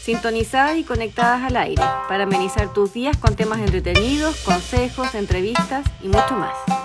sintonizadas y conectadas al aire, para amenizar tus días con temas entretenidos, consejos, entrevistas y mucho más.